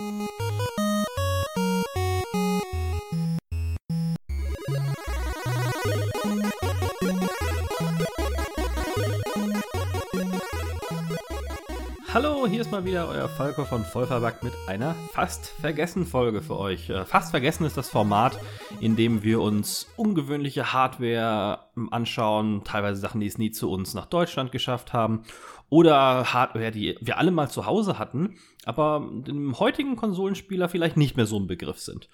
Música hier ist mal wieder euer Falco von Vollverbackt mit einer fast vergessen Folge für euch. Äh, fast vergessen ist das Format, in dem wir uns ungewöhnliche Hardware anschauen, teilweise Sachen, die es nie zu uns nach Deutschland geschafft haben, oder Hardware, die wir alle mal zu Hause hatten, aber dem heutigen Konsolenspieler vielleicht nicht mehr so ein Begriff sind.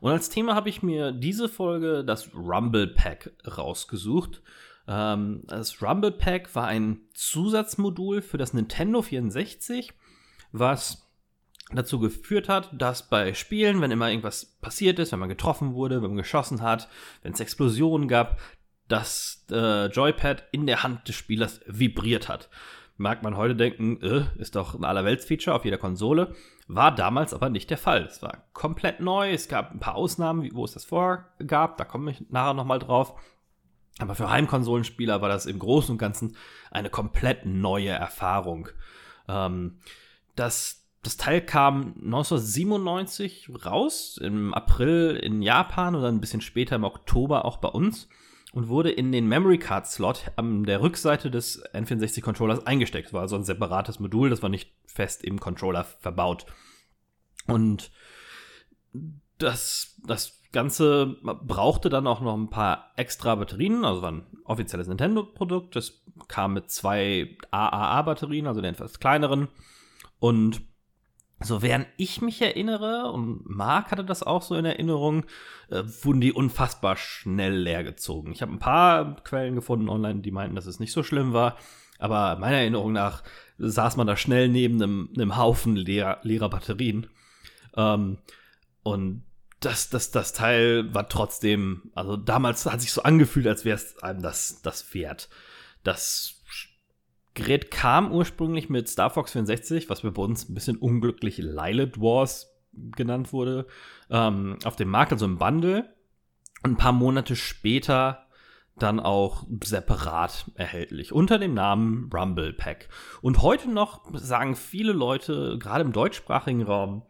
Und als Thema habe ich mir diese Folge das Rumble Pack rausgesucht. Ähm, das Rumble Pack war ein Zusatzmodul für das Nintendo 64, was dazu geführt hat, dass bei Spielen, wenn immer irgendwas passiert ist, wenn man getroffen wurde, wenn man geschossen hat, wenn es Explosionen gab, das äh, Joypad in der Hand des Spielers vibriert hat. Mag man heute denken, äh, ist doch ein Allerwelts-Feature auf jeder Konsole. War damals aber nicht der Fall. Es war komplett neu. Es gab ein paar Ausnahmen, wo es das vorgab. Da komme ich nachher nochmal drauf. Aber für Heimkonsolenspieler war das im Großen und Ganzen eine komplett neue Erfahrung. Ähm, das, das Teil kam 1997 raus, im April in Japan und dann ein bisschen später im Oktober auch bei uns und wurde in den Memory Card Slot an der Rückseite des N64 Controllers eingesteckt. Das war also ein separates Modul, das war nicht fest im Controller verbaut. Und das, das Ganze brauchte dann auch noch ein paar extra Batterien, also war ein offizielles Nintendo-Produkt. Das kam mit zwei AAA-Batterien, also den etwas kleineren. Und so während ich mich erinnere, und Mark hatte das auch so in Erinnerung, äh, wurden die unfassbar schnell leergezogen. Ich habe ein paar Quellen gefunden online, die meinten, dass es nicht so schlimm war. Aber meiner Erinnerung nach saß man da schnell neben einem, einem Haufen leer, leerer Batterien. Ähm, und das, das, das Teil war trotzdem, also damals hat sich so angefühlt, als wäre es einem das, das wert. Das Gerät kam ursprünglich mit Star Fox 64, was wir bei uns ein bisschen unglücklich Lilith Wars genannt wurde, ähm, auf dem Markt, also im Bundle. Und ein paar Monate später dann auch separat erhältlich unter dem Namen Rumble Pack. Und heute noch sagen viele Leute, gerade im deutschsprachigen Raum,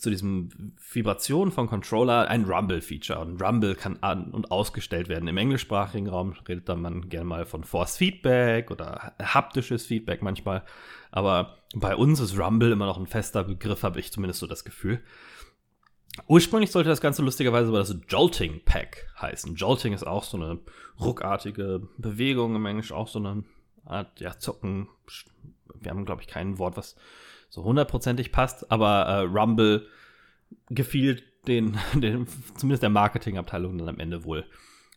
zu diesem Vibration von Controller ein Rumble-Feature. Und Rumble kann an- und ausgestellt werden. Im englischsprachigen Raum redet dann man gerne mal von Force Feedback oder haptisches Feedback manchmal. Aber bei uns ist Rumble immer noch ein fester Begriff, habe ich zumindest so das Gefühl. Ursprünglich sollte das Ganze lustigerweise aber das Jolting Pack heißen. Jolting ist auch so eine ruckartige Bewegung im Englisch, auch so eine Art, ja, Zocken. Wir haben, glaube ich, kein Wort, was so hundertprozentig passt, aber äh, Rumble gefiel den, den, zumindest der Marketingabteilung dann am Ende wohl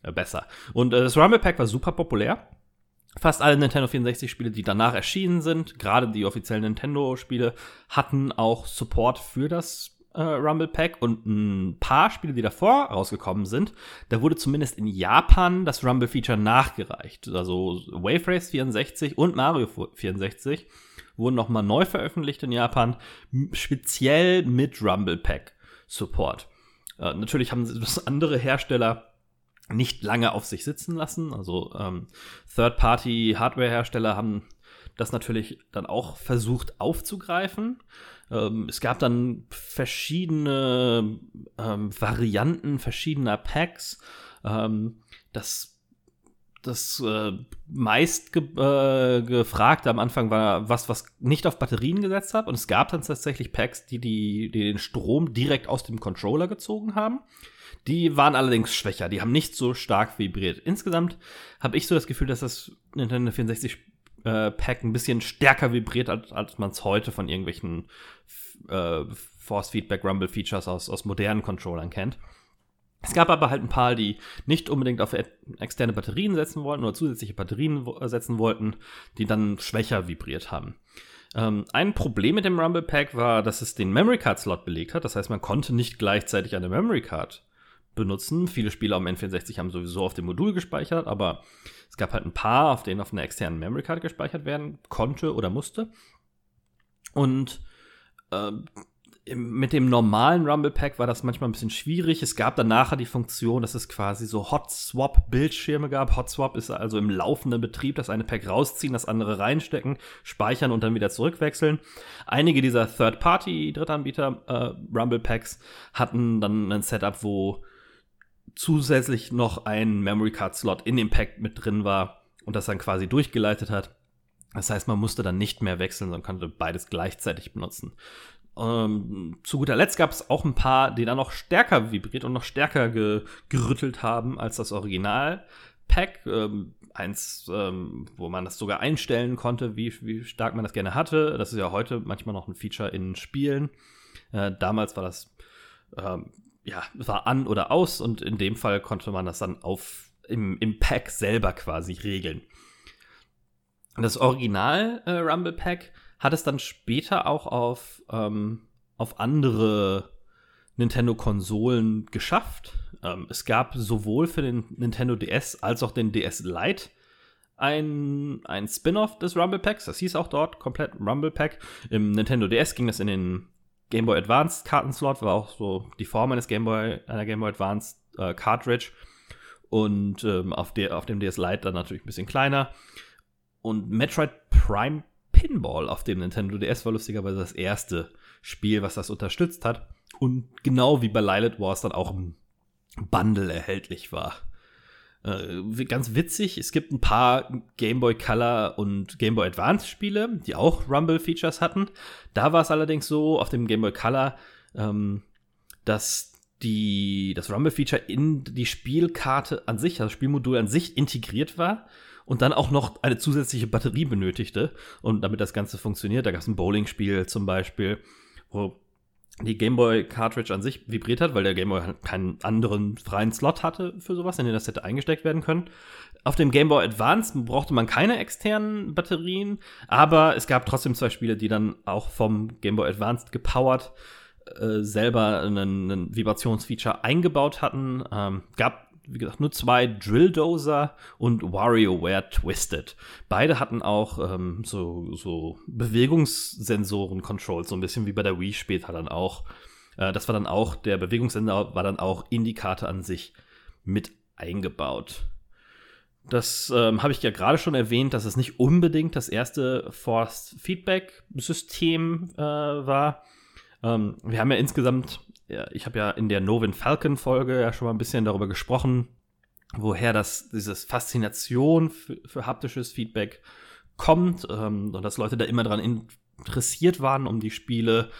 äh, besser. Und äh, das Rumble Pack war super populär. Fast alle Nintendo 64-Spiele, die danach erschienen sind, gerade die offiziellen Nintendo-Spiele, hatten auch Support für das äh, Rumble Pack und ein paar Spiele, die davor rausgekommen sind, da wurde zumindest in Japan das Rumble Feature nachgereicht. Also Wave Race 64 und Mario 64 wurden nochmal neu veröffentlicht in Japan, speziell mit Rumble Pack Support. Äh, natürlich haben das andere Hersteller nicht lange auf sich sitzen lassen. Also ähm, Third-Party-Hardware-Hersteller haben das natürlich dann auch versucht aufzugreifen. Ähm, es gab dann verschiedene ähm, Varianten verschiedener Packs. Ähm, das das äh, meist ge äh, gefragte am Anfang war was, was nicht auf Batterien gesetzt hat. Und es gab dann tatsächlich Packs, die, die, die den Strom direkt aus dem Controller gezogen haben. Die waren allerdings schwächer, die haben nicht so stark vibriert. Insgesamt habe ich so das Gefühl, dass das Nintendo 64 äh, Pack ein bisschen stärker vibriert, als, als man es heute von irgendwelchen äh, Force Feedback Rumble Features aus, aus modernen Controllern kennt. Es gab aber halt ein paar, die nicht unbedingt auf externe Batterien setzen wollten oder zusätzliche Batterien setzen wollten, die dann schwächer vibriert haben. Ähm, ein Problem mit dem Rumble Pack war, dass es den Memory Card Slot belegt hat. Das heißt, man konnte nicht gleichzeitig eine Memory Card benutzen. Viele Spiele am N64 haben sowieso auf dem Modul gespeichert, aber es gab halt ein paar, auf denen auf einer externen Memory Card gespeichert werden konnte oder musste. Und äh, mit dem normalen Rumble Pack war das manchmal ein bisschen schwierig. Es gab dann nachher die Funktion, dass es quasi so Hot Swap Bildschirme gab. Hot Swap ist also im laufenden Betrieb, das eine Pack rausziehen, das andere reinstecken, speichern und dann wieder zurückwechseln. Einige dieser Third-Party Drittanbieter äh, Rumble Packs hatten dann ein Setup, wo zusätzlich noch ein Memory Card Slot in dem Pack mit drin war und das dann quasi durchgeleitet hat. Das heißt, man musste dann nicht mehr wechseln, sondern konnte beides gleichzeitig benutzen. Ähm, zu guter Letzt gab es auch ein paar, die dann noch stärker vibriert und noch stärker ge gerüttelt haben als das Original-Pack. Ähm, eins, ähm, wo man das sogar einstellen konnte, wie, wie stark man das gerne hatte. Das ist ja heute manchmal noch ein Feature in Spielen. Äh, damals war das, ähm, ja, war an oder aus und in dem Fall konnte man das dann auf, im, im Pack selber quasi regeln. Das Original äh, Rumble Pack hat es dann später auch auf, ähm, auf andere Nintendo-Konsolen geschafft. Ähm, es gab sowohl für den Nintendo DS als auch den DS Lite ein, ein Spin-off des Rumble Packs. Das hieß auch dort komplett Rumble Pack. Im Nintendo DS ging das in den Game Boy Advance Kartenslot, war auch so die Form eines Game Boy, einer Game Boy Advance äh, Cartridge. Und ähm, auf, der, auf dem DS Lite dann natürlich ein bisschen kleiner. Und Metroid Prime Pinball auf dem Nintendo DS war lustigerweise das erste Spiel, was das unterstützt hat. Und genau wie bei Lilith Wars dann auch im Bundle erhältlich war. Äh, ganz witzig, es gibt ein paar Game Boy Color und Game Boy Advance Spiele, die auch Rumble-Features hatten. Da war es allerdings so, auf dem Game Boy Color, ähm, dass die, das Rumble-Feature in die Spielkarte an sich, das Spielmodul an sich integriert war und dann auch noch eine zusätzliche Batterie benötigte. Und damit das Ganze funktioniert, da gab es ein Bowling-Spiel zum Beispiel, wo die Gameboy Cartridge an sich vibriert hat, weil der Gameboy halt keinen anderen freien Slot hatte für sowas, in den das hätte eingesteckt werden können. Auf dem Gameboy Advance brauchte man keine externen Batterien, aber es gab trotzdem zwei Spiele, die dann auch vom Gameboy Advance gepowert äh, selber einen, Vibrationsfeature eingebaut hatten. Ähm, gab wie gesagt, nur zwei Drill Dozer und WarioWare Twisted. Beide hatten auch ähm, so, so Bewegungssensoren-Controls, so ein bisschen wie bei der Wii später dann auch. Äh, das war dann auch, der Bewegungssensor war dann auch in die Karte an sich mit eingebaut. Das ähm, habe ich ja gerade schon erwähnt, dass es nicht unbedingt das erste Force Feedback System äh, war. Ähm, wir haben ja insgesamt ja, ich habe ja in der Novin Falcon Folge ja schon mal ein bisschen darüber gesprochen, woher das, dieses Faszination für, für haptisches Feedback kommt ähm, und dass Leute da immer daran interessiert waren, um die Spiele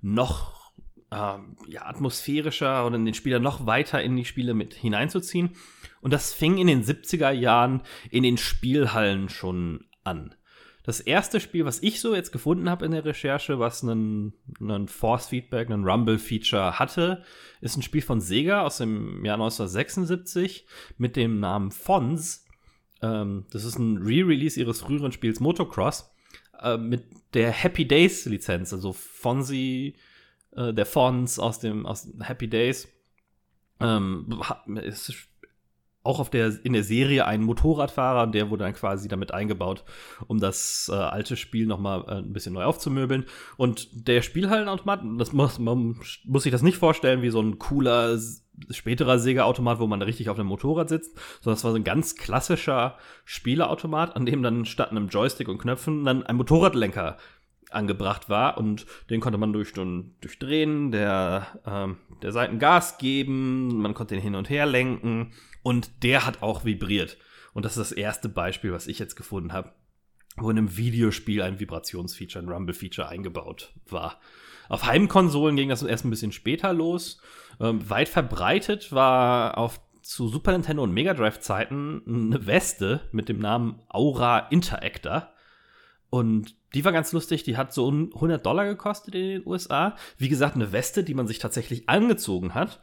noch ähm, ja, atmosphärischer oder den Spieler noch weiter in die Spiele mit hineinzuziehen. Und das fing in den 70er Jahren in den Spielhallen schon an. Das erste Spiel, was ich so jetzt gefunden habe in der Recherche, was einen, einen Force Feedback, einen Rumble Feature hatte, ist ein Spiel von Sega aus dem Jahr 1976 mit dem Namen Fons. Ähm, das ist ein Re-Release ihres früheren Spiels Motocross äh, mit der Happy Days Lizenz, also Fonzie, äh, der Fons aus dem aus Happy Days. Ähm, ist auch auf der, in der Serie ein Motorradfahrer, der wurde dann quasi damit eingebaut, um das äh, alte Spiel nochmal äh, ein bisschen neu aufzumöbeln. Und der Spielhallenautomat, das muss, man muss sich das nicht vorstellen wie so ein cooler, späterer Sega-Automat, wo man richtig auf einem Motorrad sitzt, sondern es war so ein ganz klassischer Spieleautomat, an dem dann statt einem Joystick und Knöpfen dann ein Motorradlenker angebracht war und den konnte man durch, durchdrehen, der, ähm, der Seiten Gas geben, man konnte ihn hin und her lenken und der hat auch vibriert. Und das ist das erste Beispiel, was ich jetzt gefunden habe, wo in einem Videospiel ein Vibrationsfeature, ein Rumble-Feature eingebaut war. Auf Heimkonsolen ging das erst ein bisschen später los. Ähm, weit verbreitet war auf zu Super Nintendo und Mega Drive Zeiten eine Weste mit dem Namen Aura Interactor. Und die war ganz lustig, die hat so 100 Dollar gekostet in den USA. Wie gesagt, eine Weste, die man sich tatsächlich angezogen hat.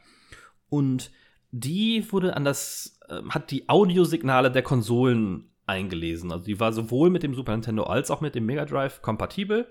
Und die wurde an das, äh, hat die Audiosignale der Konsolen eingelesen. Also die war sowohl mit dem Super Nintendo als auch mit dem Mega Drive kompatibel.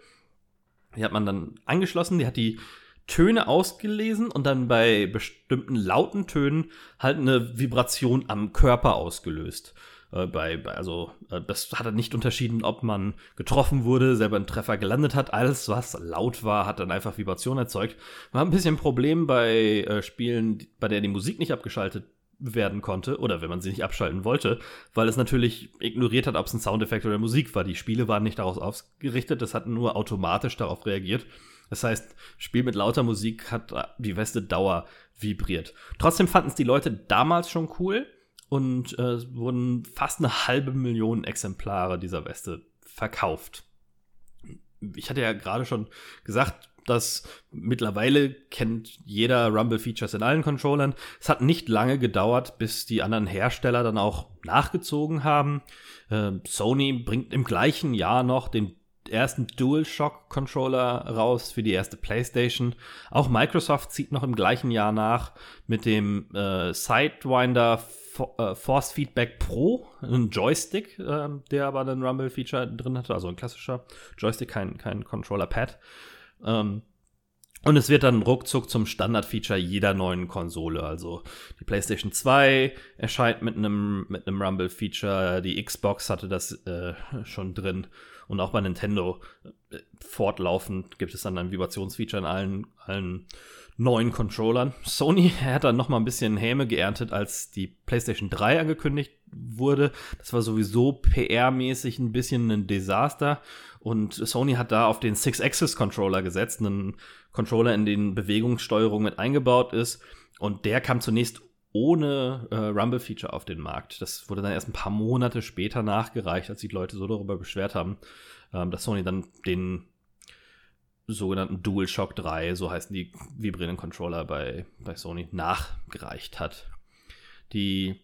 Die hat man dann angeschlossen, die hat die Töne ausgelesen und dann bei bestimmten lauten Tönen halt eine Vibration am Körper ausgelöst. Äh, bei, bei, also, äh, das hat er nicht unterschieden, ob man getroffen wurde, selber einen Treffer gelandet hat. Alles, was laut war, hat dann einfach Vibration erzeugt. War ein bisschen ein Problem bei äh, Spielen, bei der die Musik nicht abgeschaltet werden konnte oder wenn man sie nicht abschalten wollte, weil es natürlich ignoriert hat, ob es ein Soundeffekt oder Musik war. Die Spiele waren nicht darauf ausgerichtet, das hat nur automatisch darauf reagiert. Das heißt, Spiel mit lauter Musik hat die Weste Dauer vibriert. Trotzdem fanden es die Leute damals schon cool und äh, wurden fast eine halbe Million Exemplare dieser Weste verkauft. Ich hatte ja gerade schon gesagt, dass mittlerweile kennt jeder Rumble-Features in allen Controllern. Es hat nicht lange gedauert, bis die anderen Hersteller dann auch nachgezogen haben. Äh, Sony bringt im gleichen Jahr noch den ersten DualShock-Controller raus für die erste PlayStation. Auch Microsoft zieht noch im gleichen Jahr nach mit dem äh, Sidewinder äh, Force Feedback Pro, ein Joystick, äh, der aber ein Rumble-Feature drin hatte, also ein klassischer Joystick, kein, kein Controller-Pad. Ähm, und es wird dann ruckzuck zum Standard-Feature jeder neuen Konsole. Also die PlayStation 2 erscheint mit einem mit Rumble-Feature, die Xbox hatte das äh, schon drin und auch bei Nintendo äh, fortlaufend gibt es dann ein Vibrationsfeature in allen allen neuen Controllern. Sony hat dann noch mal ein bisschen Häme geerntet, als die PlayStation 3 angekündigt wurde. Das war sowieso PR-mäßig ein bisschen ein Desaster. Und Sony hat da auf den Six-Axis-Controller gesetzt, einen Controller, in den Bewegungssteuerung mit eingebaut ist. Und der kam zunächst ohne äh, Rumble-Feature auf den Markt. Das wurde dann erst ein paar Monate später nachgereicht, als die Leute so darüber beschwert haben, ähm, dass Sony dann den sogenannten DualShock 3, so heißen die vibrierenden Controller bei, bei Sony, nachgereicht hat. Die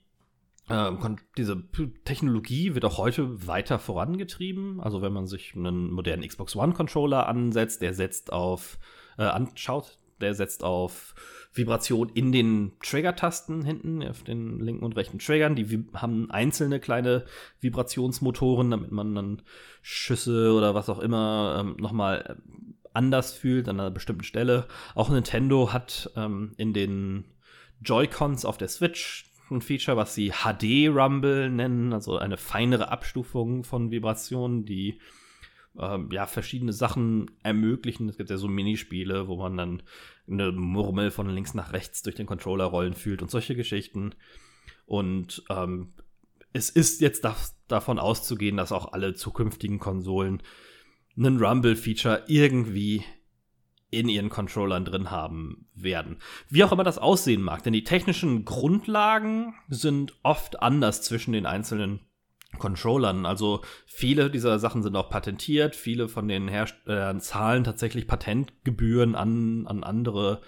äh, diese Technologie wird auch heute weiter vorangetrieben. Also wenn man sich einen modernen Xbox One Controller ansetzt, der setzt auf, äh, anschaut, der setzt auf Vibration in den Trigger-Tasten hinten, auf den linken und rechten Triggern. Die haben einzelne kleine Vibrationsmotoren, damit man dann Schüsse oder was auch immer ähm, nochmal anders fühlt an einer bestimmten Stelle. Auch Nintendo hat ähm, in den Joy-Cons auf der Switch ein Feature, was sie HD Rumble nennen, also eine feinere Abstufung von Vibrationen, die ähm, ja verschiedene Sachen ermöglichen. Es gibt ja so Minispiele, wo man dann eine Murmel von links nach rechts durch den Controller rollen fühlt und solche Geschichten. Und ähm, es ist jetzt da davon auszugehen, dass auch alle zukünftigen Konsolen einen Rumble-Feature irgendwie in ihren Controllern drin haben werden. Wie auch immer das aussehen mag, denn die technischen Grundlagen sind oft anders zwischen den einzelnen Controllern. Also viele dieser Sachen sind auch patentiert, viele von den Herstellern zahlen tatsächlich Patentgebühren an, an andere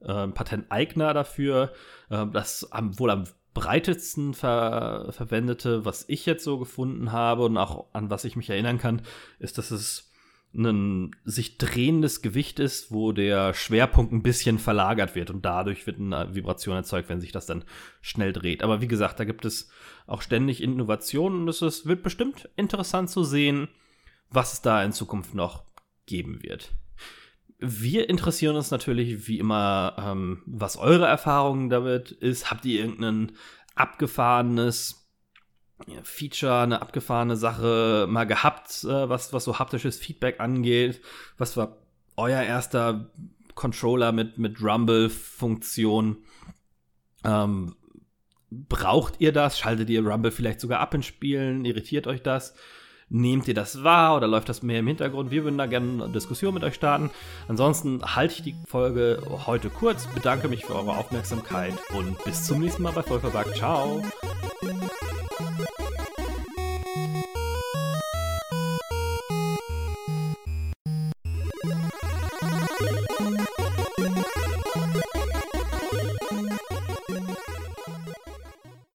äh, Patenteigner dafür. Äh, das am, wohl am breitesten ver verwendete, was ich jetzt so gefunden habe und auch an was ich mich erinnern kann, ist, dass es ein sich drehendes Gewicht ist, wo der Schwerpunkt ein bisschen verlagert wird und dadurch wird eine Vibration erzeugt, wenn sich das dann schnell dreht. Aber wie gesagt, da gibt es auch ständig Innovationen und es wird bestimmt interessant zu sehen, was es da in Zukunft noch geben wird. Wir interessieren uns natürlich wie immer, ähm, was eure Erfahrungen damit ist. Habt ihr irgendein abgefahrenes Feature, eine abgefahrene Sache mal gehabt, äh, was, was so haptisches Feedback angeht? Was war euer erster Controller mit, mit Rumble-Funktion? Ähm, braucht ihr das? Schaltet ihr Rumble vielleicht sogar ab in Spielen? Irritiert euch das? Nehmt ihr das wahr oder läuft das mehr im Hintergrund? Wir würden da gerne eine Diskussion mit euch starten. Ansonsten halte ich die Folge heute kurz, bedanke mich für eure Aufmerksamkeit und bis zum nächsten Mal bei Vollverbackt. Ciao!